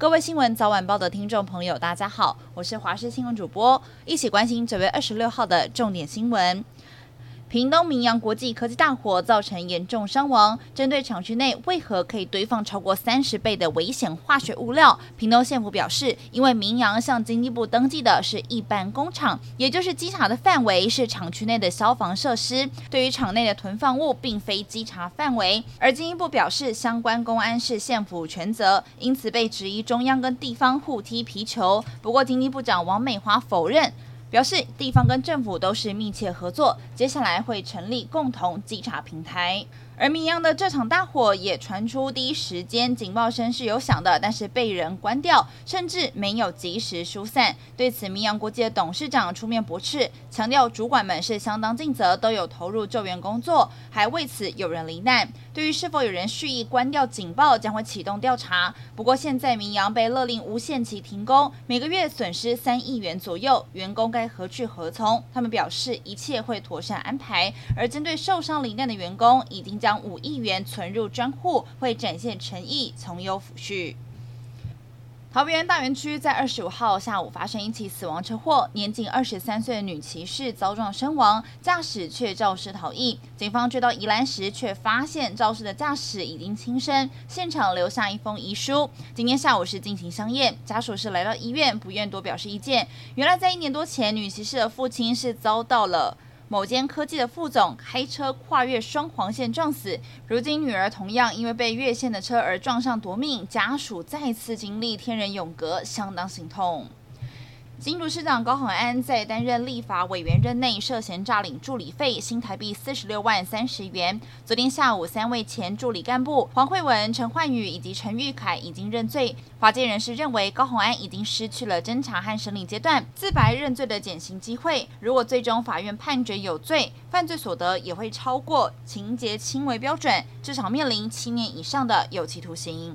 各位新闻早晚报的听众朋友，大家好，我是华视新闻主播，一起关心九月二十六号的重点新闻。屏东明阳国际科技大火造成严重伤亡，针对厂区内为何可以堆放超过三十倍的危险化学物料，屏东县府表示，因为明阳向经济部登记的是一般工厂，也就是稽查的范围是厂区内的消防设施，对于厂内的囤放物并非稽查范围，而经济部表示相关公安是县府全责，因此被质疑中央跟地方互踢皮球。不过经济部长王美华否认。表示地方跟政府都是密切合作，接下来会成立共同稽查平台。而明扬的这场大火也传出第一时间警报声是有响的，但是被人关掉，甚至没有及时疏散。对此，明扬国际的董事长出面驳斥，强调主管们是相当尽责，都有投入救援工作，还为此有人罹难。对于是否有人蓄意关掉警报，将会启动调查。不过现在明扬被勒令无限期停工，每个月损失三亿元左右，员工该何去何从？他们表示一切会妥善安排。而针对受伤罹难的员工，已经将将五亿元存入专户，会展现诚意，从优抚恤。桃园大园区在二十五号下午发生一起死亡车祸，年仅二十三岁的女骑士遭撞身亡，驾驶却肇事逃逸。警方追到宜兰时，却发现肇事的驾驶已经轻生，现场留下一封遗书。今天下午是进行相验，家属是来到医院，不愿多表示意见。原来在一年多前，女骑士的父亲是遭到了。某间科技的副总开车跨越双黄线撞死，如今女儿同样因为被越线的车而撞上夺命，家属再次经历天人永隔，相当心痛。新竹市长高虹安在担任立法委员任内涉嫌诈领助理费新台币四十六万三十元。昨天下午，三位前助理干部黄慧文、陈焕宇以及陈玉凯已经认罪。法界人士认为，高虹安已经失去了侦查和审理阶段自白认罪的减刑机会。如果最终法院判决有罪，犯罪所得也会超过情节轻微标准，至少面临七年以上的有期徒刑。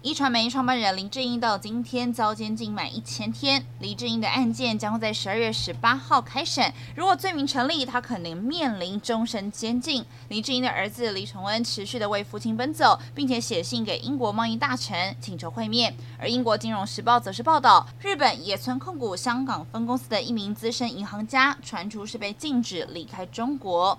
一传媒创办人林志英到今天遭监禁满一千天。林志英的案件将会在十二月十八号开审，如果罪名成立，他可能面临终身监禁。林志英的儿子李崇恩持续的为父亲奔走，并且写信给英国贸易大臣请求会面。而英国金融时报则是报道，日本野村控股香港分公司的一名资深银行家，传出是被禁止离开中国。